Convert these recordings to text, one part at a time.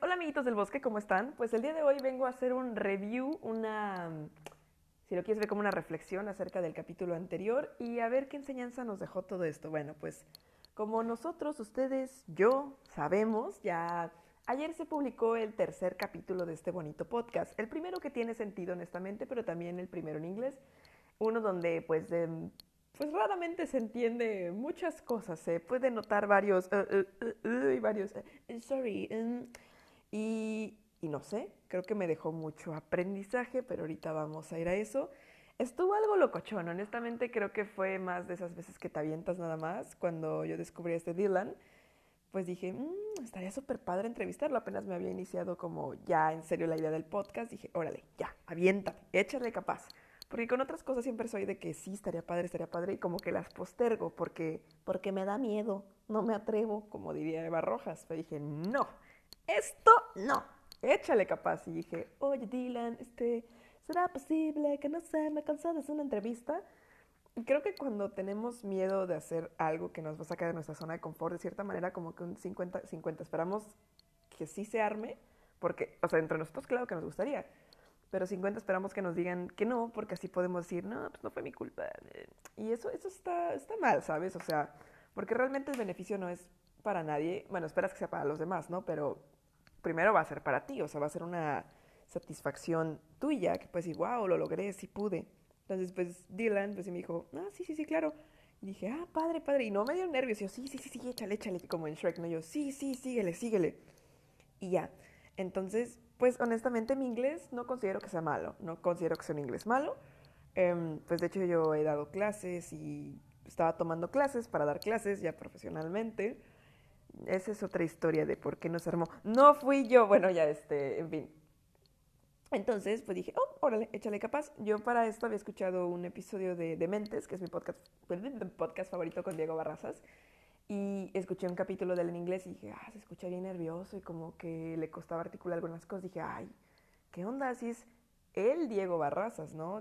Hola amiguitos del bosque, ¿cómo están? Pues el día de hoy vengo a hacer un review, una, si lo quieres ver como una reflexión acerca del capítulo anterior y a ver qué enseñanza nos dejó todo esto. Bueno, pues como nosotros, ustedes, yo sabemos, ya ayer se publicó el tercer capítulo de este bonito podcast. El primero que tiene sentido honestamente, pero también el primero en inglés. Uno donde pues de pues raramente se entiende muchas cosas. Se puede notar varios, uh, uh, uh, y varios, sorry, um, y, no sé, creo que me dejó mucho aprendizaje, pero ahorita vamos a ir a eso. Estuvo algo locochón, honestamente creo que fue más de esas veces que te avientas nada más. Cuando yo descubrí a este Dylan, pues dije, mmm, estaría súper padre entrevistarlo. Apenas me había iniciado como ya en serio la idea del podcast. Dije, órale, ya, aviéntate, échale capaz. Porque con otras cosas siempre soy de que sí, estaría padre, estaría padre, y como que las postergo porque, porque me da miedo, no me atrevo, como diría Eva Rojas. Pero dije, no, esto no, échale capaz. Y dije, oye Dylan, este, ¿será posible que no sé, me cansé de hacer una entrevista? Y creo que cuando tenemos miedo de hacer algo que nos va a sacar de nuestra zona de confort, de cierta manera como que un 50-50, esperamos que sí se arme, porque, o sea, entre nosotros claro que nos gustaría, pero 50 esperamos que nos digan que no, porque así podemos decir, no, pues no fue mi culpa. Y eso, eso está, está mal, ¿sabes? O sea, porque realmente el beneficio no es para nadie, bueno, esperas que sea para los demás, ¿no? Pero primero va a ser para ti, o sea, va a ser una satisfacción tuya, que puedes decir, wow, lo logré, sí pude. Entonces, pues Dylan, pues me dijo, ah, sí, sí, sí, claro. Y dije, ah, padre, padre. Y no me dio nervios. Y yo, sí, sí, sí, sí, échale, échale, como en Shrek, ¿no? Yo, sí, sí, síguele, síguele. Y ya. Entonces, pues honestamente mi inglés no considero que sea malo, no considero que sea un inglés malo. Eh, pues de hecho yo he dado clases y estaba tomando clases para dar clases ya profesionalmente. Esa es otra historia de por qué no se armó. No fui yo, bueno, ya este, en fin. Entonces, pues dije, oh, órale, échale capaz. Yo para esto había escuchado un episodio de Dementes, que es mi podcast, podcast favorito con Diego Barrazas. Y escuché un capítulo de él en inglés y dije, ah, se escucha bien nervioso y como que le costaba articular algunas cosas. Dije, ay, ¿qué onda? Así es él, Diego Barrazas, ¿no?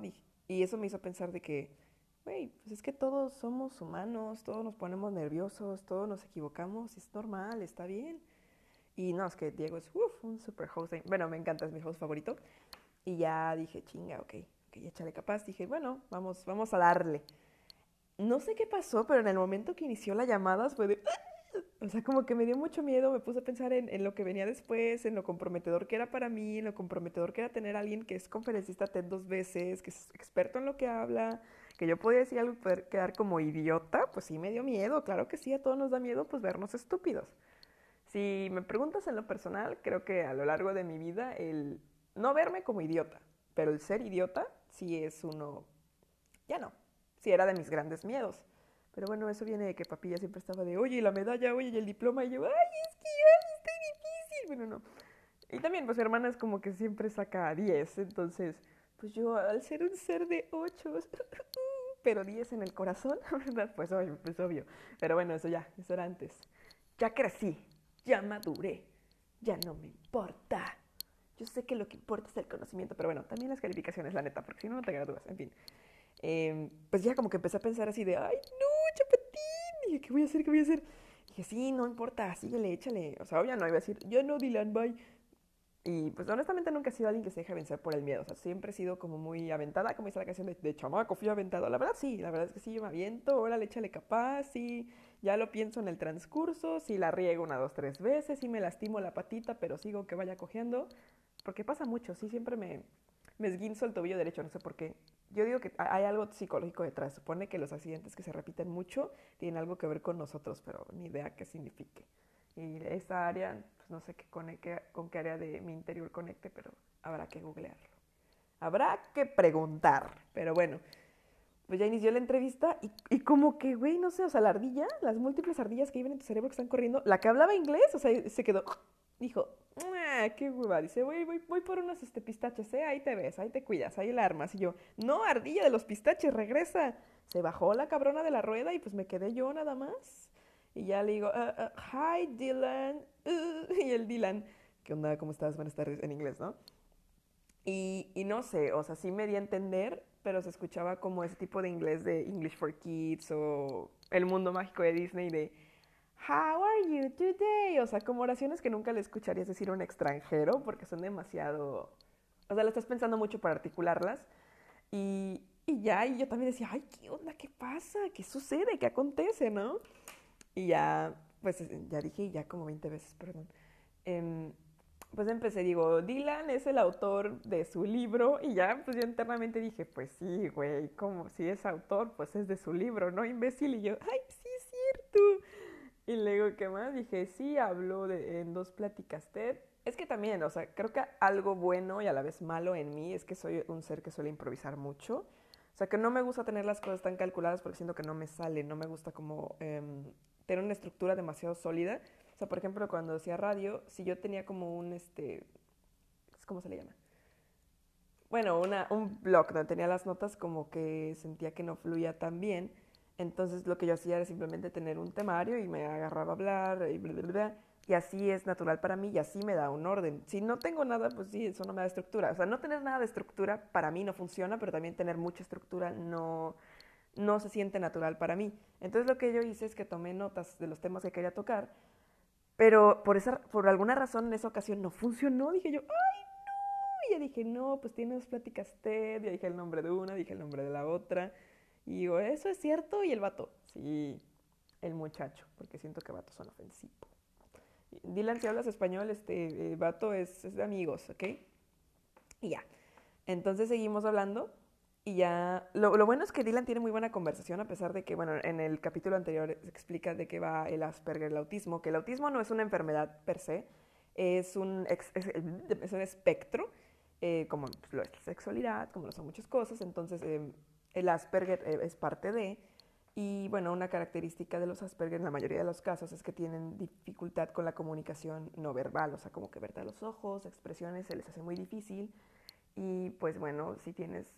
y eso me hizo pensar de que, güey, pues es que todos somos humanos, todos nos ponemos nerviosos, todos nos equivocamos, es normal, está bien. Y no, es que Diego es uf, un super host. Bueno, me encanta, es mi host favorito. Y ya dije, chinga, ok, ok, échale capaz. Dije, bueno, vamos, vamos a darle no sé qué pasó, pero en el momento que inició la llamada fue de... O sea, como que me dio mucho miedo, me puse a pensar en, lo que venía después, en lo comprometedor que era para mí, en lo comprometedor que era tener a alguien que es conferencista TED dos veces, que es experto en lo que habla, que yo podía decir algo y poder quedar como idiota, pues sí me dio miedo, claro que sí, a todos nos da miedo pues vernos estúpidos. Si me preguntas en lo personal, creo que a lo largo de mi vida el no verme como idiota, pero el ser idiota sí es uno, ya no, sí era de mis grandes miedos. Pero bueno, eso viene de que papilla siempre estaba de, oye, la medalla, oye, y el diploma, y yo, ay, es que ay, está difícil. Bueno, no. Y también, pues, hermana es como que siempre saca 10, entonces, pues yo, al ser un ser de 8, pero 10 en el corazón, ¿verdad? Pues obvio, pues obvio. Pero bueno, eso ya, eso era antes. Ya crecí, ya maduré, ya no me importa. Yo sé que lo que importa es el conocimiento, pero bueno, también las calificaciones, la neta, porque si no, no te gradúas, en fin. Em, pues ya como que empecé a pensar así de, ay, no, chapatín, dije, ¿qué voy a hacer? ¿Qué voy a hacer? dije, sí, no importa, síguele, échale. O sea, obvio no iba a decir, yo no, Dylan, bye. Y pues honestamente nunca he sido alguien que se deje vencer por el miedo. O sea, siempre he sido como muy aventada, como dice la canción de, de chamaco, fui aventado. La verdad sí, la verdad es que sí, yo me aviento, órale, échale capaz, sí, ya lo pienso en el transcurso, sí la riego una, dos, tres veces, sí me lastimo la patita, pero sigo que vaya cogiendo. Porque pasa mucho, sí, siempre me, me esguinzo el tobillo derecho, no sé por qué. Yo digo que hay algo psicológico detrás. Supone que los accidentes que se repiten mucho tienen algo que ver con nosotros, pero ni idea qué signifique. Y esa área, pues no sé qué conecte, con qué área de mi interior conecte, pero habrá que googlearlo. Habrá que preguntar. Pero bueno, pues ya inició la entrevista y, y como que, güey, no sé, o sea, la ardilla, las múltiples ardillas que viven en tu cerebro que están corriendo, la que hablaba inglés, o sea, se quedó, dijo, qué hueva. Dice, voy, voy, voy por unos este, pistaches, ¿eh? Ahí te ves, ahí te cuidas, ahí la armas. Y yo, no, ardilla de los pistaches, regresa. Se bajó la cabrona de la rueda y pues me quedé yo nada más. Y ya le digo, uh, uh, hi Dylan. Uh, y el Dylan, ¿qué onda? ¿Cómo estás? Buenas tardes, en inglés, ¿no? Y, y no sé, o sea, sí me di a entender, pero se escuchaba como ese tipo de inglés de English for Kids o El Mundo Mágico de Disney de How are you today? O sea, como oraciones que nunca le escucharías decir a un extranjero porque son demasiado... O sea, lo estás pensando mucho para articularlas. Y, y ya, y yo también decía, ay, ¿qué onda? ¿Qué pasa? ¿Qué sucede? ¿Qué acontece? ¿No? Y ya, pues ya dije, ya como 20 veces, perdón. Eh, pues empecé, digo, Dylan es el autor de su libro y ya, pues yo internamente dije, pues sí, güey, como si es autor, pues es de su libro, ¿no? Imbécil. Y yo, ay, sí es cierto. Y luego, ¿qué más? Dije, sí, habló de, en dos pláticas TED. Es que también, o sea, creo que algo bueno y a la vez malo en mí es que soy un ser que suele improvisar mucho. O sea, que no me gusta tener las cosas tan calculadas porque siento que no me sale, no me gusta como eh, tener una estructura demasiado sólida. O sea, por ejemplo, cuando hacía radio, si yo tenía como un, este, ¿cómo se le llama? Bueno, una, un blog donde tenía las notas como que sentía que no fluía tan bien. Entonces lo que yo hacía era simplemente tener un temario y me agarraba a hablar y bla, bla, bla. Y así es natural para mí y así me da un orden. Si no tengo nada, pues sí, eso no me da estructura. O sea, no tener nada de estructura para mí no funciona, pero también tener mucha estructura no, no se siente natural para mí. Entonces lo que yo hice es que tomé notas de los temas que quería tocar pero por, esa, por alguna razón en esa ocasión no funcionó. Dije yo, ¡ay, no! Y ya dije, no, pues tienes pláticas TED. Ya dije el nombre de una, dije el nombre de la otra. Y digo, ¿eso es cierto? Y el vato, sí, el muchacho, porque siento que vato son ofensivos. Dylan, si hablas español, este vato es, es de amigos, ¿ok? Y ya. Entonces seguimos hablando y ya, lo, lo, bueno es que Dylan tiene muy buena conversación, a pesar de que, bueno, en el capítulo anterior explica de qué va el Asperger, el autismo, que el autismo no es una enfermedad per se, es un, es, es un espectro, eh, como lo es la sexualidad, como lo son muchas cosas, entonces eh, el Asperger eh, es parte de, y bueno, una característica de los Asperger en la mayoría de los casos es que tienen dificultad con la comunicación no verbal, o sea, como que verte a los ojos, expresiones, se les hace muy difícil, y pues bueno, si tienes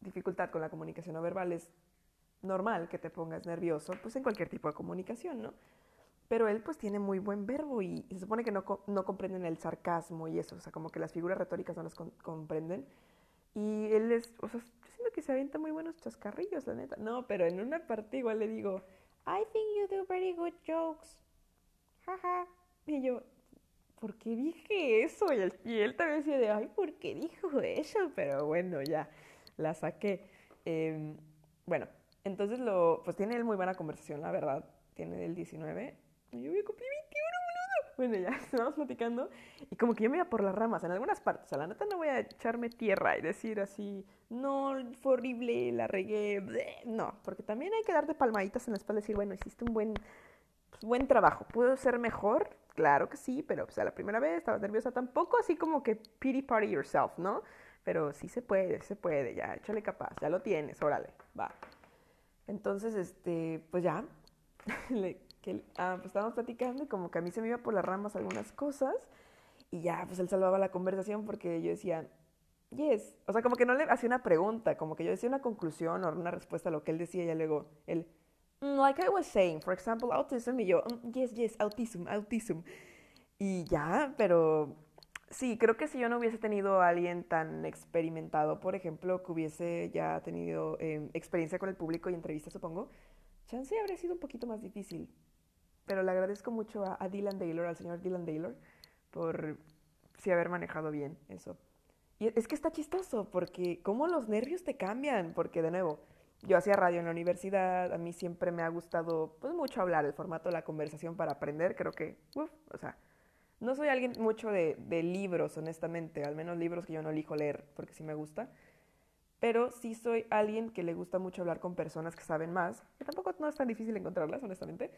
dificultad con la comunicación no verbal es normal que te pongas nervioso, pues en cualquier tipo de comunicación, ¿no? Pero él pues tiene muy buen verbo y, se supone que no, no, comprenden el sarcasmo y eso, o sea, como que las figuras retóricas no las comprenden. Y él es, o sea, yo siento que se avienta muy buenos chascarrillos, la neta. No, pero en una parte igual le digo, I think you do very good jokes. Jaja. Y yo, ¿por qué dije eso? Y él, y él también decía de, ay, ¿por qué dijo eso? Pero bueno, ya la saqué. Eh, bueno, entonces lo, pues tiene él muy buena conversación, la verdad. Tiene el 19. Y yo voy a cumplir 21 Bueno, ya estamos platicando. Y como que yo me iba por las ramas en algunas partes. O sea, la neta no voy a echarme tierra y decir así, no, fue horrible, la regué. No, porque también hay que darte palmaditas en la espalda y decir, bueno, hiciste un buen, pues, buen trabajo. ¿Pudo ser mejor? Claro que sí, pero pues a la primera vez estaba nerviosa tampoco, así como que pity party yourself, ¿no? Pero sí se puede, se puede, ya, échale capaz, ya lo tienes, órale, va. Entonces, este, pues ya, que, ah, pues estábamos platicando y como que a mí se me iba por las ramas algunas cosas y ya, pues él salvaba la conversación porque yo decía, yes, o sea, como que no le hacía una pregunta, como que yo decía una conclusión o una respuesta a lo que él decía y luego él, mm, like I was saying, for example, autism, y yo, mm, yes, yes, autism, autism. Y ya, pero Sí, creo que si yo no hubiese tenido a alguien tan experimentado, por ejemplo, que hubiese ya tenido eh, experiencia con el público y entrevistas, supongo, chance habría sido un poquito más difícil. Pero le agradezco mucho a, a Dylan Taylor, al señor Dylan Taylor, por sí haber manejado bien eso. Y es que está chistoso, porque cómo los nervios te cambian, porque de nuevo, yo hacía radio en la universidad, a mí siempre me ha gustado pues mucho hablar, el formato de la conversación para aprender, creo que, uf, o sea, no soy alguien mucho de, libros, honestamente, al menos libros que yo no elijo leer, porque sí me gusta. Pero sí soy alguien que le gusta mucho hablar con personas que saben más, que tampoco no es tan difícil encontrarlas, honestamente.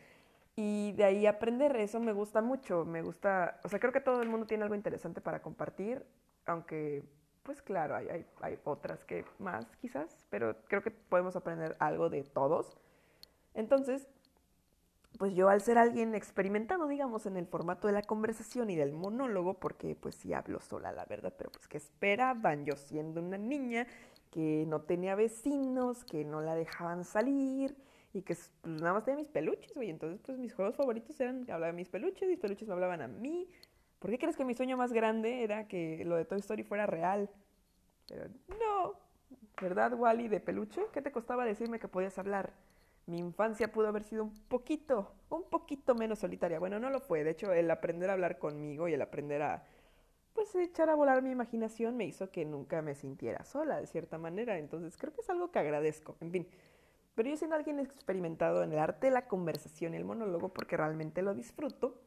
Y de ahí aprender, eso me gusta mucho, me gusta, o sea, creo que todo el mundo tiene algo interesante para compartir, aunque, pues claro, hay, hay, hay otras que más quizás, pero creo que podemos aprender algo de todos. Entonces, pues yo al ser alguien experimentado, digamos, en el formato de la conversación y del monólogo, porque pues sí hablo sola, la verdad, pero pues que esperaban yo siendo una niña que no tenía vecinos, que no la dejaban salir y que pues, nada más tenía mis peluches, güey. Entonces, pues mis juegos favoritos eran que hablaba de mis peluches, mis peluches me hablaban a mí. ¿Por qué crees que mi sueño más grande era que lo de Toy Story fuera real? Pero no, ¿verdad, Wally, de peluche? ¿Qué te costaba decirme que podías hablar? Mi infancia pudo haber sido un poquito, un poquito menos solitaria. Bueno, no lo fue. De hecho, el aprender a hablar conmigo y el aprender a, pues, echar a volar mi imaginación me hizo que nunca me sintiera sola, de cierta manera. Entonces, creo que es algo que agradezco. En fin. Pero yo siendo alguien experimentado en el arte de la conversación y el monólogo, porque realmente lo disfruto,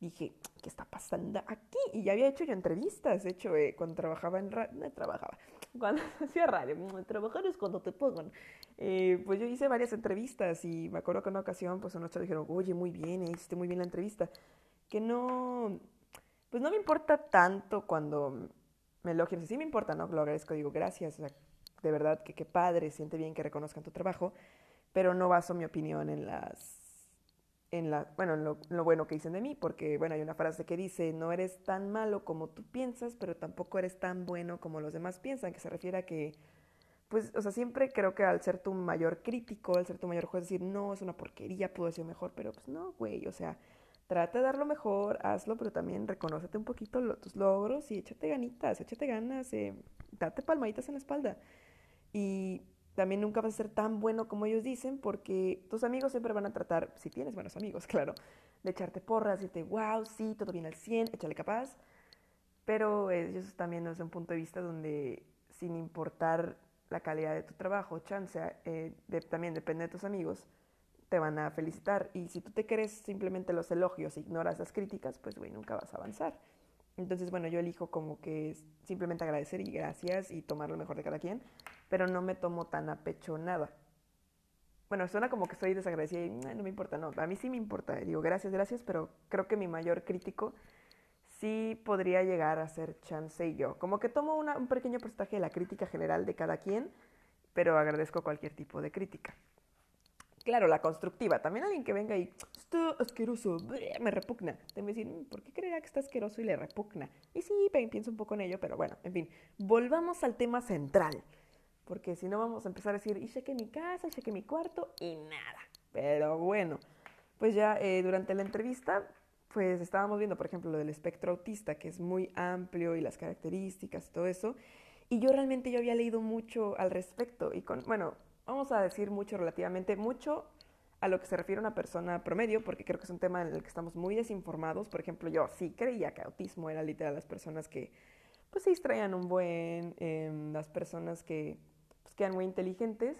dije, ¿qué está pasando aquí? Y ya había hecho yo entrevistas, de hecho, eh, cuando trabajaba en radio, no trabajaba, cuando hacía radio, trabajar es cuando te pongan. Eh, pues yo hice varias entrevistas y me acuerdo que en una ocasión, pues unos dijeron, oye, muy bien, hiciste muy bien la entrevista. Que no, pues no me importa tanto cuando me elogian, sí me importa, ¿no? Lo agradezco, digo, gracias, de verdad, que qué padre, siente bien que reconozcan tu trabajo, pero no baso mi opinión en las en la, bueno, en lo, bueno que dicen de mí, porque, bueno, hay una frase que dice, no eres tan malo como tú piensas, pero tampoco eres tan bueno como los demás piensan, que se refiere a que, pues, o sea, siempre creo que al ser tu mayor crítico, al ser tu mayor juez, decir, no, es una porquería, puedo ser mejor, pero pues no, güey, o sea, trata de dar lo mejor, hazlo, pero también reconócete un poquito tus logros y échate ganitas, échate ganas, eh, date palmaditas en la espalda. Y también nunca vas a ser tan bueno como ellos dicen porque tus amigos siempre van a tratar, si tienes buenos amigos, claro, de echarte porras, decirte, wow, sí, todo bien al 100, échale capaz. Pero ellos también desde un punto de vista donde sin importar la calidad de tu trabajo, chance, eh, también depende de tus amigos, te van a felicitar. Y si tú te crees simplemente los elogios e ignoras las críticas, pues, güey, nunca vas a avanzar. Entonces, bueno, yo elijo como que simplemente agradecer y gracias y tomar lo mejor de cada quien, pero no me tomo tan a pecho nada. Bueno, suena como que soy desagradecida y no me importa, no, a mí sí me importa, digo gracias, gracias, pero creo que mi mayor crítico sí podría llegar a ser Chance y yo. Como que tomo un pequeño porcentaje de la crítica general de cada quien, pero agradezco cualquier tipo de crítica. Claro, la constructiva. También alguien que venga y está asqueroso, me repugna. Te decir, mm, ¿por qué creerá que está asqueroso y le repugna? Y sí, pienso un poco en ello, pero bueno, en fin. Volvamos al tema central. Porque si no vamos a empezar a decir, y cheque mi casa, y cheque mi cuarto, y nada. Pero bueno, pues ya eh, durante la entrevista, pues estábamos viendo, por ejemplo, lo del espectro autista, que es muy amplio y las características todo eso. Y yo realmente yo había leído mucho al respecto. Y con, bueno, vamos a decir mucho relativamente, mucho a lo que se refiere una persona promedio, porque creo que es un tema en el que estamos muy desinformados. Por ejemplo, yo sí creía que autismo era literal las personas que pues se distraían un buen, em, las personas que pues, muy inteligentes.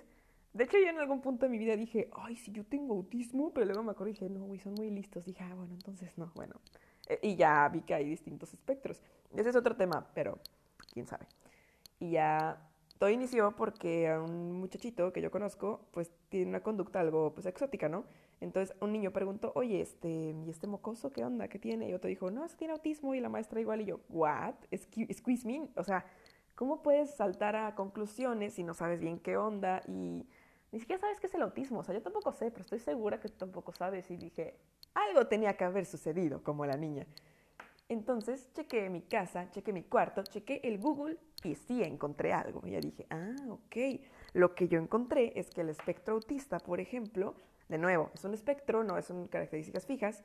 De hecho, yo en algún punto de mi vida dije, ay, si yo tengo autismo, pero luego me acuerdo y dije, no, güey, son muy listos. Dije, ah, bueno, entonces no, bueno. E, y ya vi que hay distintos espectros. Ese es otro tema, pero quién sabe. Y ya todo inició porque a un muchachito que yo conozco, pues tiene una conducta algo pues exótica, ¿no? Entonces un niño preguntó, oye, este, ¿y este mocoso qué onda? ¿Qué tiene? Y otro dijo, no, es tiene autismo y la maestra igual. Y yo, ¿what? Squeeze me? O sea, ¿cómo puedes saltar a conclusiones si no sabes bien qué onda? Y ni siquiera sabes qué es el autismo. O sea, yo tampoco sé, pero estoy segura que tú tampoco sabes. Y dije, algo tenía que haber sucedido, como la niña. Entonces chequé mi casa, chequé mi cuarto, chequé el Google y sí encontré algo. Y ya dije, ah, ok. Lo que yo encontré es que el espectro autista, por ejemplo, de nuevo, es un espectro, no son características fijas,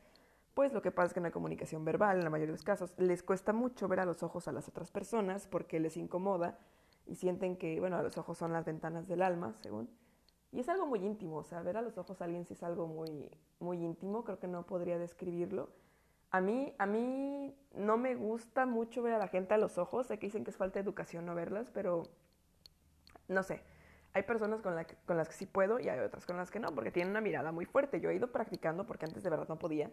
pues lo que pasa es que no hay comunicación verbal en la mayoría de los casos. Les cuesta mucho ver a los ojos a las otras personas porque les incomoda y sienten que, bueno, los ojos son las ventanas del alma, según. Y es algo muy íntimo, o sea, ver a los ojos a alguien sí es algo muy, muy íntimo, creo que no podría describirlo a mí, a mí no me gusta mucho ver a la gente a los ojos. Sé que dicen que es falta de educación no verlas, pero no sé. Hay personas con, con las que sí puedo y hay otras con las que no, porque tienen una mirada muy fuerte. Yo he ido practicando porque antes de verdad no podía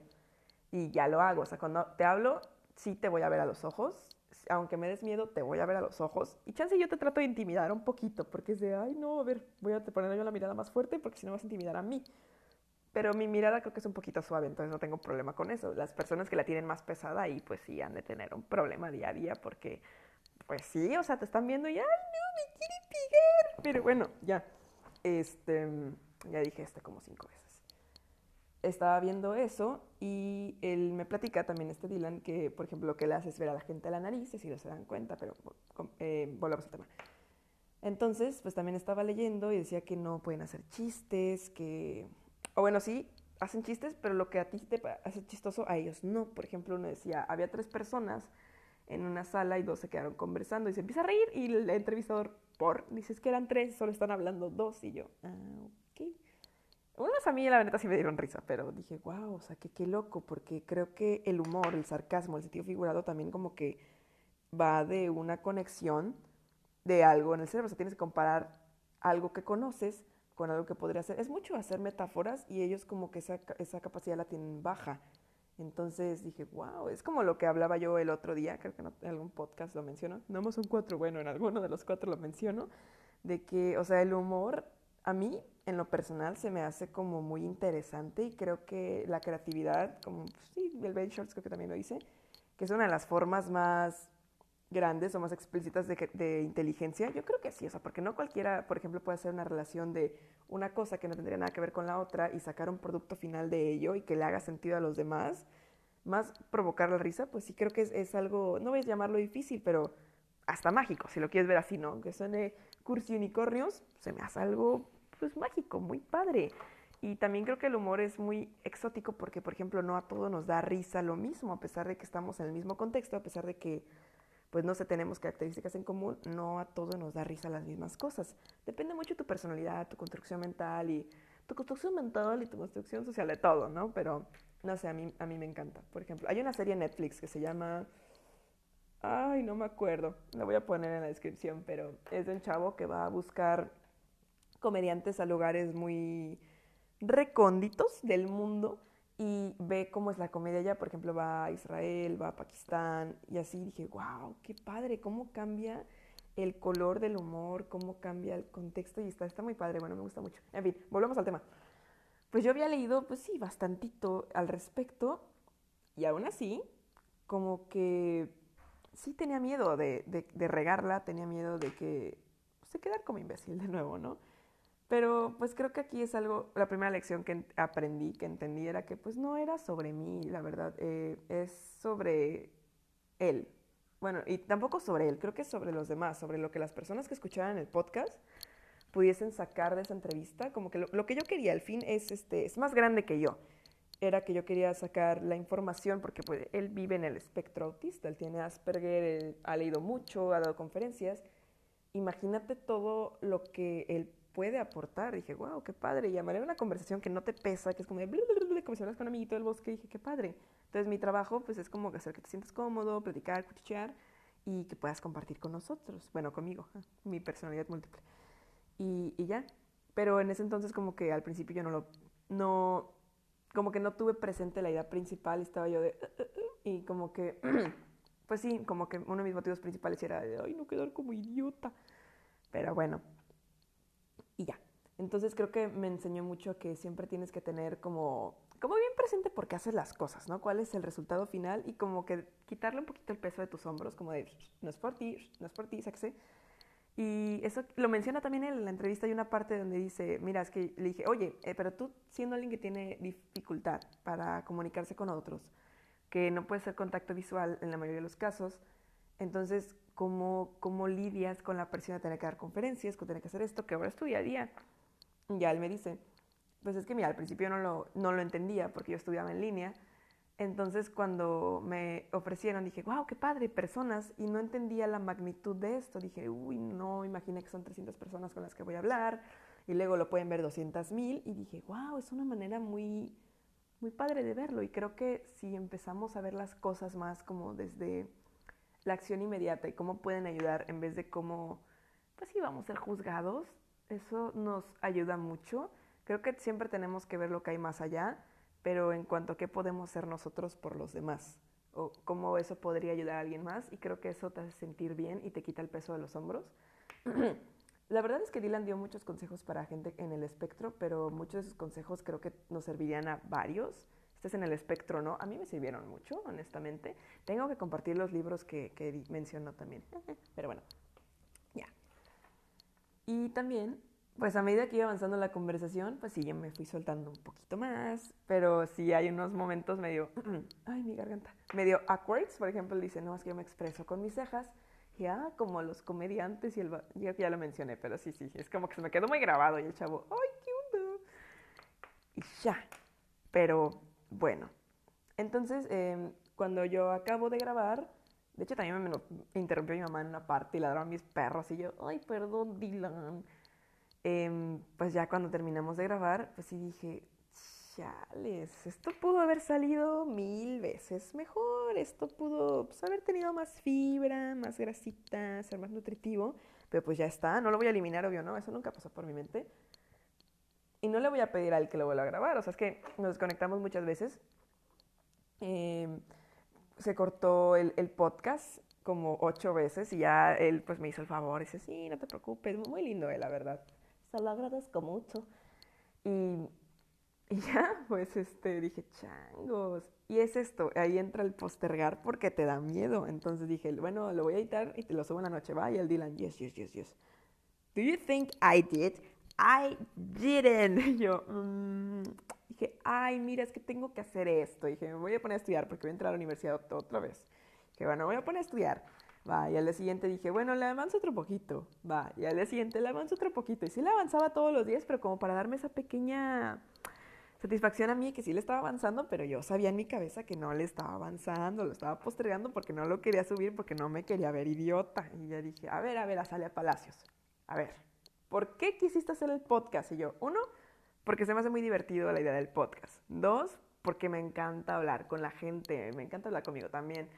y ya lo hago. O sea, cuando te hablo, sí te voy a ver a los ojos. Aunque me des miedo, te voy a ver a los ojos. Y chance yo te trato de intimidar un poquito, porque es de, ay, no, a ver, voy a poner yo la mirada más fuerte porque si no vas a intimidar a mí. Pero mi mirada creo que es un poquito suave, entonces no tengo problema con eso. Las personas que la tienen más pesada ahí, pues sí han de tener un problema día a día porque, pues sí, o sea, te están viendo y, ay, no, me quiere pegar. Pero bueno, ya. Este, ya dije este como cinco veces. Estaba viendo eso y él me platica también, este Dylan, que por ejemplo lo que le hace es ver a la gente a la nariz, si no se dan cuenta, pero eh, volvamos al tema. Entonces, pues también estaba leyendo y decía que no pueden hacer chistes, que o bueno, sí, hacen chistes, pero lo que a ti te hace chistoso, a ellos no. Por ejemplo, uno decía, había tres personas en una sala y dos se quedaron conversando y se empieza a reír y el entrevistador, por, dices que eran tres, solo están hablando dos y yo, ah. Unos a mí la verdad sí me dieron risa, pero dije, wow, o sea, que qué loco, porque creo que el humor, el sarcasmo, el sentido figurado también como que va de una conexión de algo en el cerebro. O sea, tienes que comparar algo que conoces con algo que podría ser. Es mucho hacer metáforas y ellos como que esa, esa capacidad la tienen baja. Entonces dije, wow, es como lo que hablaba yo el otro día, creo que en algún podcast lo menciono, no más son cuatro, bueno, en alguno de los cuatro lo menciono, de que, o sea, el humor a mí, en lo personal, se me hace como muy interesante y creo que la creatividad, como, pues, sí, el Ben Shorts creo que también lo dice, que es una de las formas más grandes o más explícitas de, de, inteligencia, yo creo que sí, o sea, porque no cualquiera, por ejemplo, puede hacer una relación de una cosa que no tendría nada que ver con la otra y sacar un producto final de ello y que le haga sentido a los demás, más provocar la risa, pues sí creo que es, es algo, no voy a llamarlo difícil, pero hasta mágico, si lo quieres ver así, ¿no? Que suene cursi unicornios, se me hace algo, pues mágico, muy padre. Y también creo que el humor es muy exótico porque, por ejemplo, no a todo nos da risa lo mismo, a pesar de que estamos en el mismo contexto, a pesar de que pues no sé, tenemos características en común, no a todo nos da risa las mismas cosas. Depende mucho de tu personalidad, tu construcción mental y tu construcción mental y tu construcción social de todo, ¿no? Pero no sé, a mí, a mí me encanta. Por ejemplo, hay una serie en Netflix que se llama... Ay, no me acuerdo. La voy a poner en la descripción, pero es de un chavo que va a buscar comediantes a lugares muy recónditos del mundo y ve cómo es la comedia allá, por ejemplo, va a Israel, va a Pakistán y así dije, wow, qué padre, cómo cambia el color del humor, cómo cambia el contexto y está, está muy padre, bueno, me gusta mucho. En fin, volvemos al tema. Pues yo había leído, pues sí, bastantito al respecto y aún así, como que sí tenía miedo de, regarla, tenía miedo de que pues, de quedar como imbécil de nuevo, ¿no? Pero pues creo que aquí es algo, la primera lección que aprendí, que entendí, era que pues no era sobre mí, la verdad, eh, es sobre él. Bueno, y tampoco sobre él, creo que es sobre los demás, sobre lo que las personas que escuchaban el podcast pudiesen sacar de esa entrevista, como que lo, que yo quería al fin es, este, es más grande que yo. Era que yo quería sacar la información porque pues, él vive en el espectro autista, él tiene Asperger, él ha leído mucho, ha dado conferencias. Imagínate todo lo que él puede aportar. dije, wow, qué padre. Y llamaré una conversación que no te pesa, que es como de como si hablas con un amiguito del bosque. Dije, qué padre. Entonces, mi trabajo, pues, es como hacer que te sientas cómodo, platicar, cuchichear y que puedas compartir con nosotros. Bueno, conmigo, mi personalidad múltiple. Y, y, ya. Pero en ese entonces, como que al principio yo no lo. No. Como que no tuve presente la idea principal. Estaba yo de. Uh, uh, uh", y como que. pues sí, como que uno de mis motivos principales era de, ay, no quedar como idiota. Pero bueno, y ya. Entonces creo que me enseñó mucho que siempre tienes que tener como, como bien presente por qué haces las cosas, ¿no? ¿Cuál es el resultado final? Y como que quitarle un poquito el peso de tus hombros, como de, no es por ti, no es por ti, sé. Y eso lo menciona también en la entrevista. Hay una parte donde dice, mira, es que le dije, oye, eh, pero tú siendo alguien que tiene dificultad para comunicarse con otros, que no puede ser contacto visual en la mayoría de los casos, entonces, ¿cómo, cómo lidias con la presión de tener que dar conferencias, con tener que hacer esto, que ahora es tu día a día? Y ya él me dice, pues es que mira, al principio no lo, no lo entendía porque yo estudiaba en línea. Entonces cuando me ofrecieron dije, wow, qué padre, personas, y no entendía la magnitud de esto. Dije, uy, no, imagina que son 300 personas con las que voy a hablar, y luego lo pueden ver 200 mil, y dije, wow, es una manera muy, muy padre de verlo. Y creo que si empezamos a ver las cosas más como desde la acción inmediata y cómo pueden ayudar en vez de cómo, pues sí, vamos a ser juzgados, eso nos ayuda mucho. Creo que siempre tenemos que ver lo que hay más allá, pero en cuanto a qué podemos ser nosotros por los demás o cómo eso podría ayudar a alguien más y creo que eso te hace sentir bien y te quita el peso de los hombros. La verdad es que Dylan dio muchos consejos para gente en el espectro, pero muchos de esos consejos creo que nos servirían a varios en el espectro no, a mí me sirvieron mucho, honestamente. Tengo que compartir los libros que, que mencionó también. Pero bueno, ya. Y también, pues a medida que iba avanzando la conversación, pues sí, yo me fui soltando un poquito más, pero sí hay unos momentos medio, ay, mi garganta, medio awkward. Por ejemplo, dice, no, es que yo me expreso con mis cejas. Y ah, como los comediantes y el... Ya, ya lo mencioné, pero sí, sí, es como que se me quedó muy grabado y el chavo, ay, qué onda. Y ya. Pero bueno, entonces em, cuando yo acabo de grabar, de hecho también me, interrumpió mi mamá en una parte y ladraron mis perros y yo, ay, perdón, Dylan. em, pues ya cuando terminamos de grabar, pues sí dije, chales, esto pudo haber salido mil veces mejor, esto pudo pues, haber tenido más fibra, más grasita, ser más nutritivo, pero pues ya está, no lo voy a eliminar, obvio, ¿no? Eso nunca pasó por mi mente. Y no le voy a pedir al que lo vuelva a grabar, o sea, es que nos desconectamos muchas veces. Em, se cortó el, el, podcast como ocho veces y ya él pues me hizo el favor y dice, sí, no te preocupes, muy lindo él, la verdad. Se lo agradezco mucho. Y y ya, pues este, dije, changos. Y es esto, ahí entra el postergar porque te da miedo. Entonces dije, bueno, lo voy a editar y te lo subo en la noche. Va, y el Dylan, yes, yes, yes, yes. Do you think I did? I didn't. Y yo, mm. dije, ay, mira, es que tengo que hacer esto. dije, me voy a poner a estudiar porque voy a entrar a la universidad otra vez. Que bueno, voy a poner a estudiar. Va, y al día siguiente dije, bueno, le avanzo otro poquito. Va, y al día siguiente le avanzo otro poquito. Y sí le avanzaba todos los días, pero como para darme esa pequeña satisfacción a mí que sí le estaba avanzando, pero yo sabía en mi cabeza que no le estaba avanzando, lo estaba postergando porque no lo quería subir, porque no me quería ver idiota. Y ya dije, a ver, a ver, a Sale a Palacios. A ver, ¿por qué quisiste hacer el podcast? Y yo, uno, porque se me hace muy divertido la idea del podcast. Dos, porque me encanta hablar con la gente, me encanta hablar conmigo también.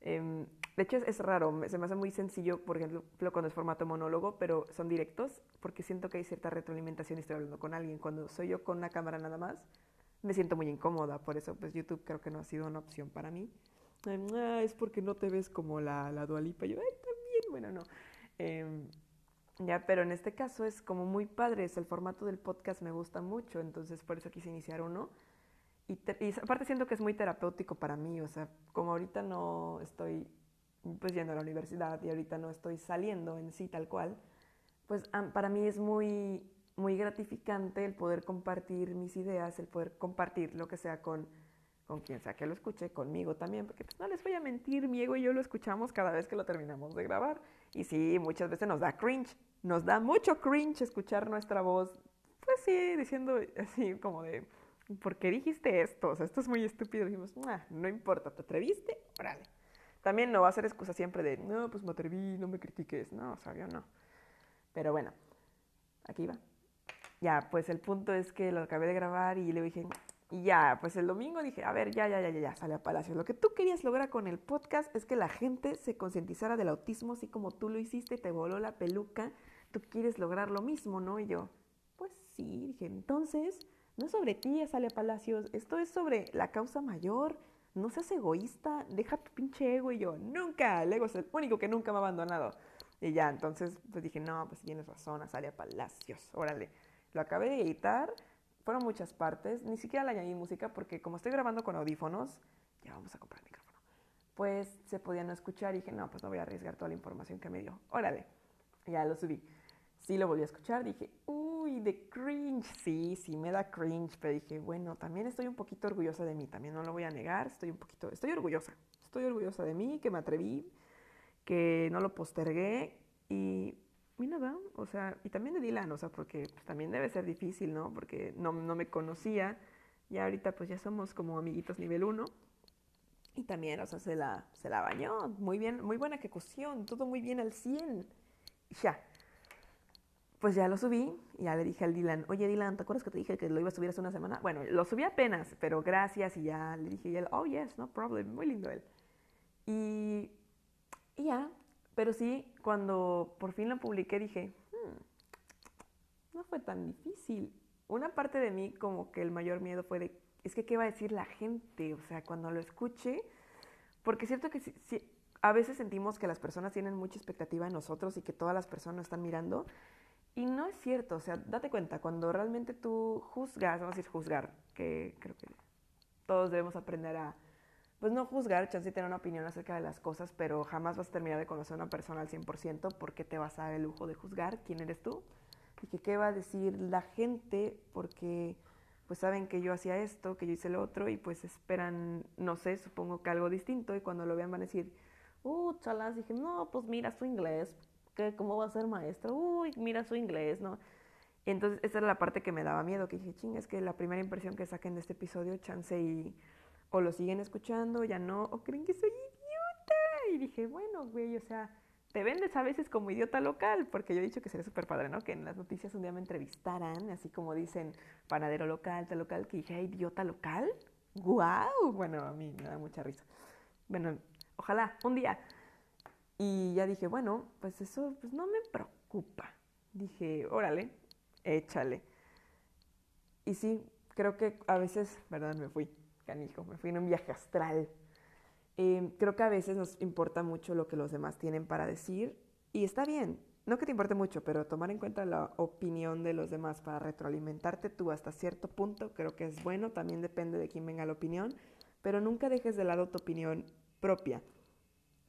Em, de hecho, es, raro, se me hace muy sencillo, por ejemplo, cuando es formato monólogo, pero son directos, porque siento que hay cierta retroalimentación y estoy hablando con alguien. Cuando soy yo con una cámara nada más, me siento muy incómoda, por eso pues YouTube creo que no ha sido una opción para mí. Ah, es porque no te ves como la, la dualipa. Yo, ay, también, bueno, no. Em, ya, pero en este caso es como muy padre, es el formato del podcast me gusta mucho, entonces por eso quise iniciar uno. Y, y aparte siento que es muy terapéutico para mí, o sea, como ahorita no estoy pues yendo a la universidad y ahorita no estoy saliendo en sí tal cual, pues para mí es muy, muy gratificante el poder compartir mis ideas, el poder compartir lo que sea con, con quien sea que lo escuche, conmigo también, porque pues no les voy a mentir, mi ego y yo lo escuchamos cada vez que lo terminamos de grabar. Y sí, muchas veces nos da cringe, nos da mucho cringe escuchar nuestra voz, pues sí, diciendo así como de, ¿por qué dijiste esto? O sea, esto es muy estúpido. Dijimos, no importa, ¿te atreviste? Órale. También no va a ser excusa siempre de, no, pues me atreví, no me critiques. No, o no. Pero bueno, aquí va. Ya, pues el punto es que lo acabé de grabar y le dije, y ya, pues el domingo dije, a ver, ya, ya, ya, ya, ya, sale a Palacio. Lo que tú querías lograr con el podcast es que la gente se concientizara del autismo, así como tú lo hiciste te voló la peluca. Tú quieres lograr lo mismo, ¿no? Y yo, pues sí, dije, entonces, no es sobre ti, sale a Palacios, esto es sobre la causa mayor no seas egoísta, deja tu pinche ego. Y yo, nunca, el ego es el único que nunca me ha abandonado. Y ya, entonces pues dije, no, pues tienes razón, Azalia Palacios, órale. Lo acabé de editar, fueron muchas partes, ni siquiera le añadí música porque como estoy grabando con audífonos, ya vamos a comprar micrófono, pues se podían no escuchar y dije, no, pues no voy a arriesgar toda la información que me dio. Órale, ya lo subí. Sí lo volví a escuchar, dije, uy, de cringe. Sí, sí, me da cringe, pero dije, bueno, también estoy un poquito orgullosa de mí, también no lo voy a negar, estoy un poquito, estoy orgullosa, estoy orgullosa de mí, que me atreví, que no lo postergué y, y nada, o sea, y también de Dylan, o sea, porque pues, también debe ser difícil, ¿no? Porque no, no me conocía, y ahorita pues ya somos como amiguitos nivel 1. Y también, o sea, se la, se la bañó, muy bien, muy buena ejecución, todo muy bien al 100. Y ya, pues ya lo subí y ya le dije al Dylan, oye Dylan, ¿te acuerdas que te dije que lo iba a subir hace una semana? Bueno, lo subí apenas, pero gracias y ya le dije y él, oh yes, no problem, muy lindo él. Y, y ya, pero sí, cuando por fin lo publiqué dije, hmm, no fue tan difícil. Una parte de mí como que el mayor miedo fue de, es que qué va a decir la gente, o sea, cuando lo escuche, porque es cierto que si, a veces sentimos que las personas tienen mucha expectativa en nosotros y que todas las personas están mirando, y no es cierto, o sea, date cuenta, cuando realmente tú juzgas, vamos a decir juzgar, que creo que todos debemos aprender a, pues no juzgar, chance de tener una opinión acerca de las cosas, pero jamás vas a terminar de conocer a una persona al 100% porque te vas a dar el lujo de juzgar quién eres tú y que qué va a decir la gente porque pues saben que yo hacía esto, que yo hice lo otro y pues esperan, no sé, supongo que algo distinto y cuando lo vean van a decir, uh, chalas, dije, no, pues mira su inglés, ¿cómo va a ser maestro? Uy, mira su inglés, ¿no? entonces esa era la parte que me daba miedo, que dije, ching, es que la primera impresión que saquen de este episodio, chance y o lo siguen escuchando, ya no, o creen que soy idiota. Y dije, bueno, güey, o sea, te vendes a veces como idiota local, porque yo he dicho que sería súper padre, ¿no? Que en las noticias un día me entrevistaran, así como dicen panadero local, tal local, que dije, idiota local. ¡Guau! Bueno, a mí me da mucha risa. Bueno, ojalá, un día. Y ya dije, bueno, pues eso pues no me preocupa. Dije, órale, échale. Y sí, creo que a veces, ¿verdad? Me fui, canijo, me fui en un viaje astral. Eh, creo que a veces nos importa mucho lo que los demás tienen para decir y está bien. No que te importe mucho, pero tomar en cuenta la opinión de los demás para retroalimentarte tú hasta cierto punto creo que es bueno. También depende de quién venga la opinión, pero nunca dejes de lado tu opinión propia.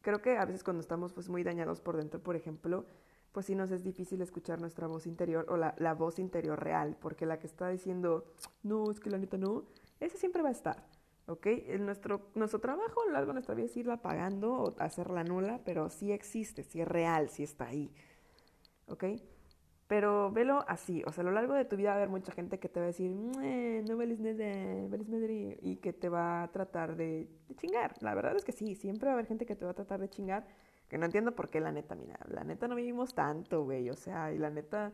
Creo que a veces cuando estamos pues muy dañados por dentro, por ejemplo, pues sí nos es difícil escuchar nuestra voz interior o la, la voz interior real, porque la que está diciendo, no, es que la neta no, esa siempre va a estar. ¿ok? nuestro, nuestro trabajo a lo largo de nuestra vida es irla pagando o hacerla nula, pero sí existe, sí es real, sí está ahí, ¿ok? Pero velo así, o sea, a lo largo de tu vida va a haber mucha gente que te va a decir, no vales nada, vales madre, y que te va a tratar de, chingar. La verdad es que sí, siempre va a haber gente que te va a tratar de chingar, que no entiendo por qué la neta, mira, la neta no vivimos tanto, güey, o sea, y la neta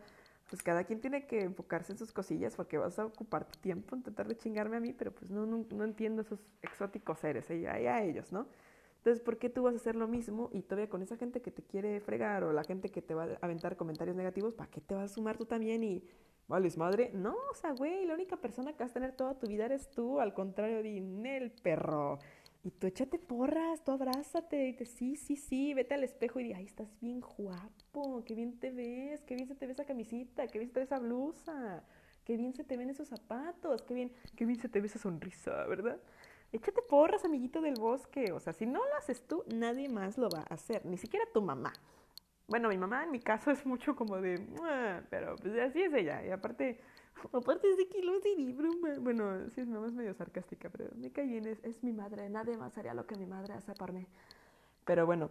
pues cada quien tiene que enfocarse en sus cosillas porque vas a ocupar tu tiempo en tratar de chingarme a mí, pero pues no, no, no entiendo esos exóticos seres, ahí a ellos, ¿no? Entonces, ¿por qué tú vas a hacer lo mismo y todavía con esa gente que te quiere fregar o la gente que te va a aventar comentarios negativos, ¿para qué te vas a sumar tú también y vales madre? No, o sea, güey, la única persona que vas a tener toda tu vida eres tú, al contrario de el perro. Y tú échate porras, tú abrázate y te sí, sí, sí, vete al espejo y di, ay, estás bien guapo, qué bien te ves, qué bien se te ve esa camisita, qué bien se te ve esa blusa, qué bien se te ven esos zapatos, qué bien, qué bien se te ve esa sonrisa, ¿verdad? Échate porras, amiguito del bosque. O sea, si no lo haces tú, nadie más lo va a hacer, ni siquiera tu mamá. Bueno, mi mamá en mi caso es mucho como de, pero pues así es ella. Y aparte, Aparte es de kilos y broma. Bueno, sí, no es medio sarcástica, pero me cae bien, es, mi madre. Nadie más haría lo que mi madre hace para mí. Pero bueno,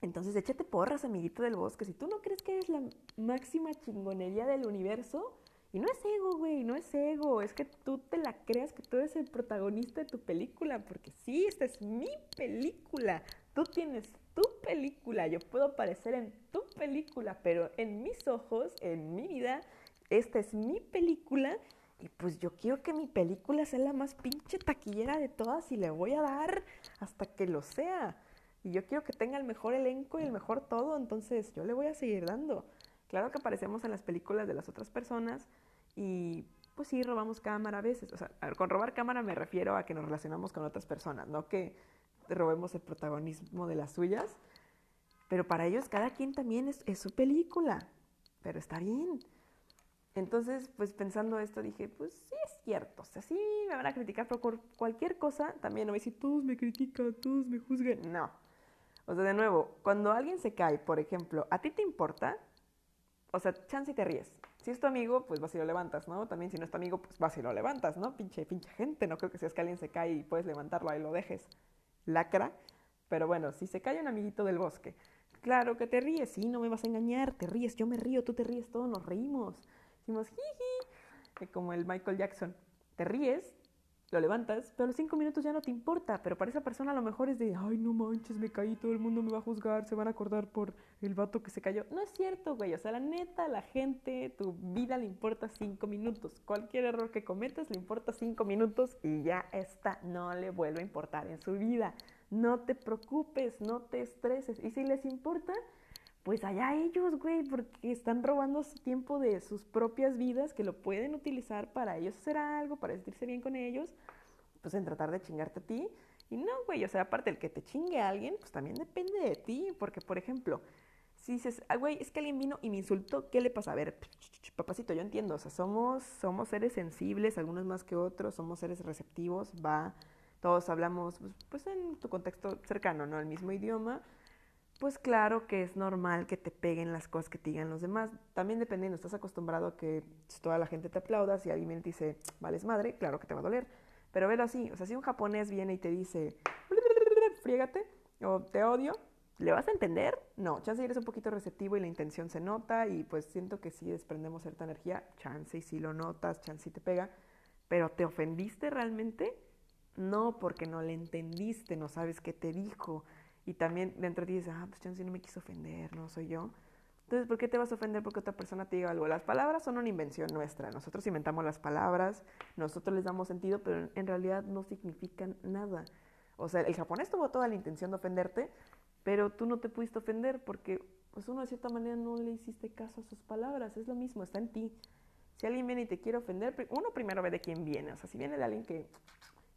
entonces échate porras, amiguito del bosque. Si tú no crees que eres la máxima chingonería del universo, y no es ego, güey, no es ego, es que tú te la creas que tú eres el protagonista de tu película, porque sí, esta es mi película. Tú tienes tu película, yo puedo aparecer en tu película, pero en mis ojos, en mi vida, esta es mi película y pues yo quiero que mi película sea la más pinche taquillera de todas y le voy a dar hasta que lo sea. Y yo quiero que tenga el mejor elenco y el mejor todo, entonces yo le voy a seguir dando. Claro que aparecemos en las películas de las otras personas y pues sí, robamos cámara a veces. O sea, con robar cámara me refiero a que nos relacionamos con otras personas, no que robemos el protagonismo de las suyas. Pero para ellos cada quien también es, es su película. Pero está bien. Entonces, pues pensando esto, dije, pues sí es cierto, o sea, sí me van a criticar por cualquier cosa, también no voy a decir, todos me critican, todos me juzgan, no. O sea, de nuevo, cuando alguien se cae, por ejemplo, ¿a ti te importa? O sea, chance y te ríes. Si es tu amigo, pues vas y lo levantas, ¿no? También si no es tu amigo, pues vas y lo levantas, ¿no? Pinche, pinche gente, no creo que seas que alguien se cae y puedes levantarlo ahí lo dejes. Lacra. Pero bueno, si se cae un amiguito del bosque, claro que te ríes, sí, no me vas a engañar, te ríes, yo me río, tú te ríes, todos nos reímos. Decimos, jiji, como el Michael Jackson. Te ríes, lo levantas, pero a los cinco minutos ya no te importa. Pero para esa persona a lo mejor es de, ay, no manches, me caí, todo el mundo me va a juzgar, se van a acordar por el vato que se cayó. No es cierto, güey. O sea, la neta, la gente, tu vida le importa cinco minutos. Cualquier error que cometas le importa cinco minutos y ya está. No le vuelve a importar en su vida. No te preocupes, no te estreses. Y si les importa, pues allá ellos, güey, porque están robando su tiempo de sus propias vidas que lo pueden utilizar para ellos hacer algo, para sentirse bien con ellos, pues en tratar de chingarte a ti. Y no, güey, o sea, aparte el que te chingue a alguien, pues también depende de ti, porque por ejemplo, si dices, ah, güey, es que alguien vino y me insultó, ¿qué le pasa? A ver, papacito, yo entiendo, o sea, somos, somos seres sensibles, algunos más que otros, somos seres receptivos, va, todos hablamos, pues, pues en tu contexto cercano, ¿no? El mismo idioma, pues claro que es normal que te peguen las cosas que te digan los demás. También dependiendo, estás acostumbrado a que toda la gente te aplauda, si alguien te dice, vales madre, claro que te va a doler. Pero velo así, o sea, si un japonés viene y te dice, friégate, o te odio, ¿le vas a entender? No, chance eres un poquito receptivo y la intención se nota y pues siento que sí desprendemos cierta energía, chance y si lo notas, chance y te pega, pero ¿te ofendiste realmente? No, porque no le entendiste, no sabes qué te dijo y también dentro de ti dices, ah, pues chance no me quiso ofender, no soy yo. Entonces, ¿por qué te vas a ofender porque otra persona te diga algo? Las palabras son una invención nuestra. Nosotros inventamos las palabras, nosotros les damos sentido, pero en realidad no significan nada. O sea, el japonés tuvo toda la intención de ofenderte, pero tú no te pudiste ofender porque, pues uno de cierta manera no le hiciste caso a sus palabras. Es lo mismo, está en ti. Si alguien viene y te quiere ofender, uno primero ve de quién viene. O sea, si viene de alguien que,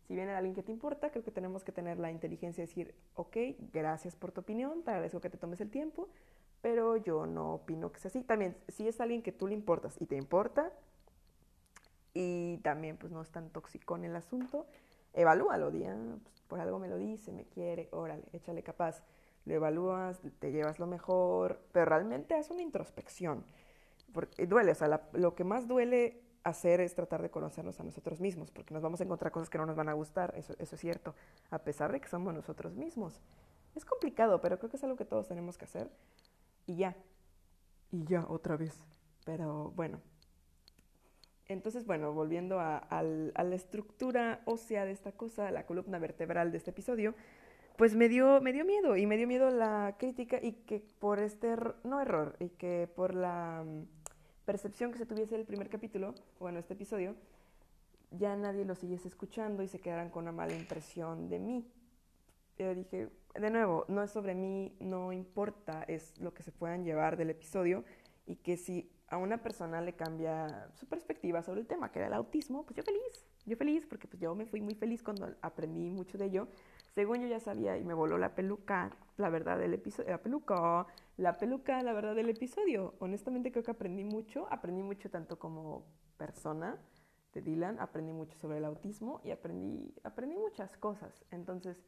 si viene alguien que te importa, creo que tenemos que tener la inteligencia de decir, ok, gracias por tu opinión, te agradezco que te tomes el tiempo, pero yo no opino que sea así. También, si es alguien que tú le importas y te importa, y también pues no es tan tóxico en el asunto, evalúalo, di, pues, por algo me lo dice, me quiere, órale, échale capaz. Lo evalúas, te llevas lo mejor, pero realmente haz una introspección. Porque duele, o sea, lo que más duele hacer es tratar de conocernos a nosotros mismos, porque nos vamos a encontrar cosas que no nos van a gustar, eso, eso es cierto, a pesar de que somos nosotros mismos. Es complicado, pero creo que es algo que todos tenemos que hacer. Y ya. Y ya, otra vez. Pero bueno, entonces, bueno, volviendo a, la estructura ósea de esta cosa, la columna vertebral de este episodio, pues me dio, me dio miedo y me dio miedo la crítica y que por este, no error, y que por la percepción que se tuviese el primer capítulo, bueno, este episodio, ya nadie lo siguiese escuchando y se quedaran con una mala impresión de mí. Yo dije, de nuevo, no es sobre mí, no importa, es lo que se puedan llevar del episodio y que si a una persona le cambia su perspectiva sobre el tema, que era el autismo, pues yo feliz, yo feliz, porque pues yo me fui muy feliz cuando aprendí mucho de ello. Según yo ya sabía y me voló la peluca, la verdad del episodio, la peluca, la peluca, la verdad del episodio. Honestamente creo que aprendí mucho, aprendí mucho tanto como persona de Dylan, aprendí mucho sobre el autismo y aprendí, aprendí muchas cosas. Entonces,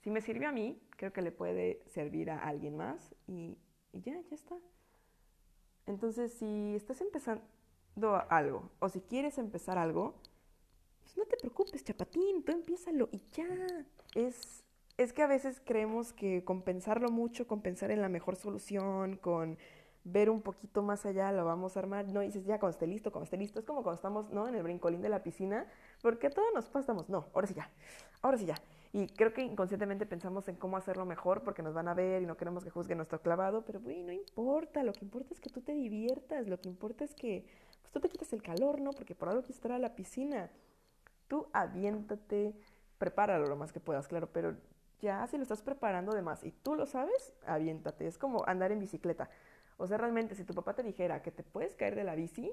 si me sirvió a mí, creo que le puede servir a alguien más y, ya, ya está. Entonces, si estás empezando algo o si quieres empezar algo, pues no te preocupes, chapatín, tú empiézalo y ya. Es, es que a veces creemos que con pensarlo mucho, con pensar en la mejor solución, con ver un poquito más allá, lo vamos a armar. No dices, ya, cuando esté listo, cuando esté listo. Es como cuando estamos, ¿no? En el brincolín de la piscina, porque a todos nos pasamos, no, ahora sí ya, ahora sí ya. Y creo que inconscientemente pensamos en cómo hacerlo mejor porque nos van a ver y no queremos que juzguen nuestro clavado, pero güey, no importa, lo que importa es que tú te diviertas, lo que importa es que pues, tú te quites el calor, ¿no? Porque por algo quieres estar a la piscina. Tú aviéntate, prepáralo lo más que puedas, claro, pero ya si lo estás preparando de más y tú lo sabes, aviéntate. Es como andar en bicicleta. O sea, realmente, si tu papá te dijera que te puedes caer de la bici,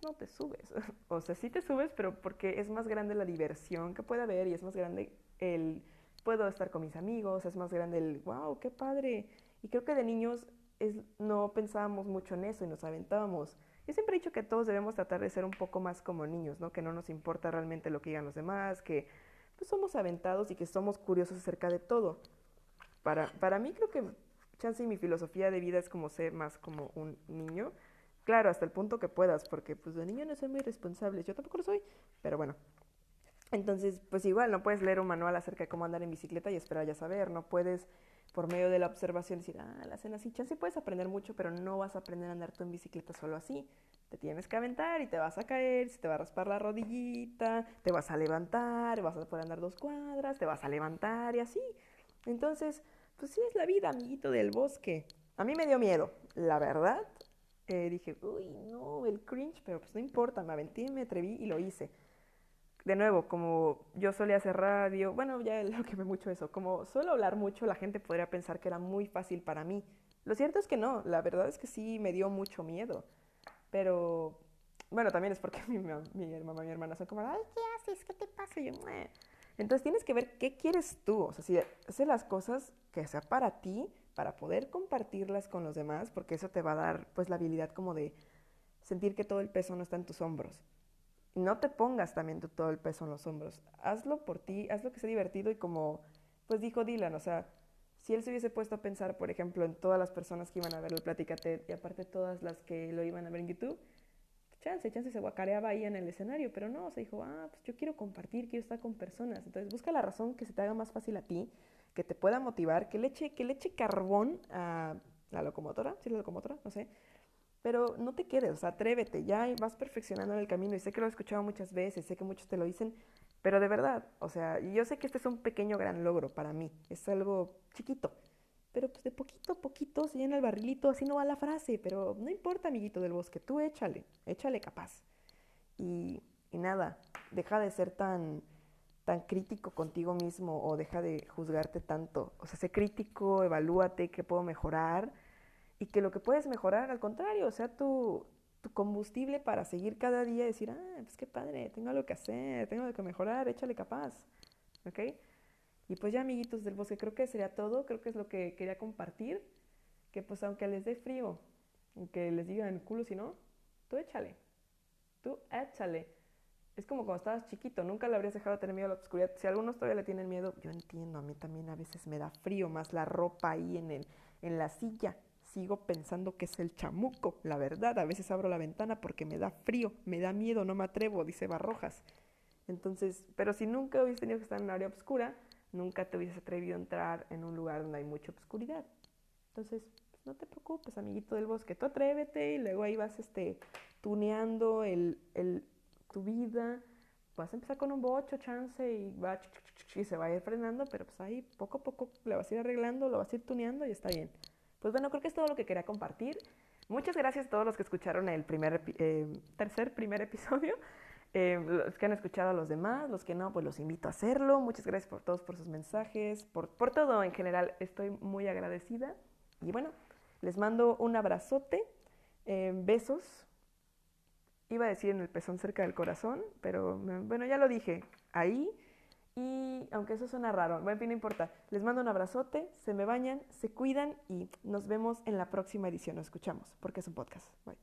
pues no te subes. o sea, sí te subes, pero porque es más grande la diversión que puede haber y es más grande el puedo estar con mis amigos, es más grande el wow, qué padre. Y creo que de niños es, no pensábamos mucho en eso y nos aventábamos. Yo siempre he dicho que todos debemos tratar de ser un poco más como niños, ¿no? Que no nos importa realmente lo que digan los demás, que pues, somos aventados y que somos curiosos acerca de todo. Para, para mí creo que chance y mi filosofía de vida es como ser más como un niño. Claro, hasta el punto que puedas, porque pues de niño no soy muy responsable, yo tampoco lo soy, pero bueno, entonces, pues igual, no puedes leer un manual acerca de cómo andar en bicicleta y esperar ya saber, no puedes por medio de la observación decir, ah, la hacen así, chance puedes aprender mucho, pero no vas a aprender a andar tú en bicicleta solo así. Te tienes que aventar y te vas a caer, se te va a raspar la rodillita, te vas a levantar, vas a poder andar dos cuadras, te vas a levantar y así. Entonces, pues sí es la vida, amiguito del bosque. A mí me dio miedo, la verdad. Eh, dije, uy, no, el cringe, pero pues no importa, me aventé, me atreví y lo hice de nuevo, como yo solía hacer radio, bueno, ya lo que me mucho eso, como suelo hablar mucho, la gente podría pensar que era muy fácil para mí. Lo cierto es que no, la verdad es que sí me dio mucho miedo. Pero, bueno, también es porque mi, mi mamá y mi hermana son como, ay, ¿qué haces? ¿Qué te pasa? Entonces tienes que ver qué quieres tú, o sea, si haces las cosas que sea para ti, para poder compartirlas con los demás, porque eso te va a dar pues la habilidad como de sentir que todo el peso no está en tus hombros no te pongas también todo el peso en los hombros. Hazlo por ti, hazlo que sea divertido y como pues dijo Dylan, o sea, si él se hubiese puesto a pensar, por ejemplo, en todas las personas que iban a ver el Platicate y aparte todas las que lo iban a ver en YouTube, chance, chance se guacareaba ahí en el escenario, pero no, se dijo, ah, pues yo quiero compartir, quiero estar con personas. Entonces busca la razón que se te haga más fácil a ti, que te pueda motivar, que le que le eche carbón a la locomotora, ¿sí la locomotora? No sé, pero no te quedes, o sea, atrévete, ya vas perfeccionando en el camino y sé que lo he escuchado muchas veces, sé que muchos te lo dicen, Pero de verdad, o sea, yo sé que este es un pequeño gran logro para mí, es algo chiquito, pero pues de poquito a poquito se llena el barrilito, así no va la frase, pero no importa, amiguito del bosque, tú échale, échale capaz. Y, y nada, deja de ser tan, tan crítico contigo mismo o deja de juzgarte tanto. O sea, sé crítico, evalúate qué puedo mejorar y que lo que puedes mejorar, al contrario, o sea, tu, tu combustible para seguir cada día y decir, ah, pues qué padre, tengo algo que hacer, tengo algo que mejorar, échale capaz. ¿Ok? Y pues ya, amiguitos del bosque, creo que sería todo, creo que es lo que quería compartir, que pues aunque les dé frío, aunque les digan culo si no, tú échale, tú échale es como cuando estabas chiquito, nunca le habrías dejado tener miedo a la oscuridad. Si algunos todavía le tienen miedo, yo entiendo, a mí también a veces me da frío, más la ropa ahí en, el, en la silla. Sigo pensando que es el chamuco, la verdad. A veces abro la ventana porque me da frío, me da miedo, no me atrevo, dice Barrojas. Entonces, pero si nunca hubieses tenido que estar en un área oscura, nunca te hubieses atrevido a entrar en un lugar donde hay mucha oscuridad. Entonces, pues, no te preocupes, amiguito del bosque, tú atrévete y luego ahí vas este, tuneando el, el tu vida, vas a empezar con un bocho, chance, y va y se va a ir frenando, pero pues ahí poco a poco le vas a ir arreglando, lo vas a ir tuneando y está bien. Pues bueno, creo que es todo lo que quería compartir. Muchas gracias a todos los que escucharon el primer, eh, tercer, primer episodio. Eh, los que han escuchado a los demás, los que no, pues los invito a hacerlo. Muchas gracias por todos, por sus mensajes, por, todo en general. Estoy muy agradecida. Y bueno, les mando un abrazote, eh, besos, iba a decir en el pezón cerca del corazón, pero bueno, ya lo dije, ahí. Y aunque eso suena raro, bueno, no importa. Les mando un abrazote, se me bañan, se cuidan y nos vemos en la próxima edición. Nos escuchamos, porque es un podcast. Bye.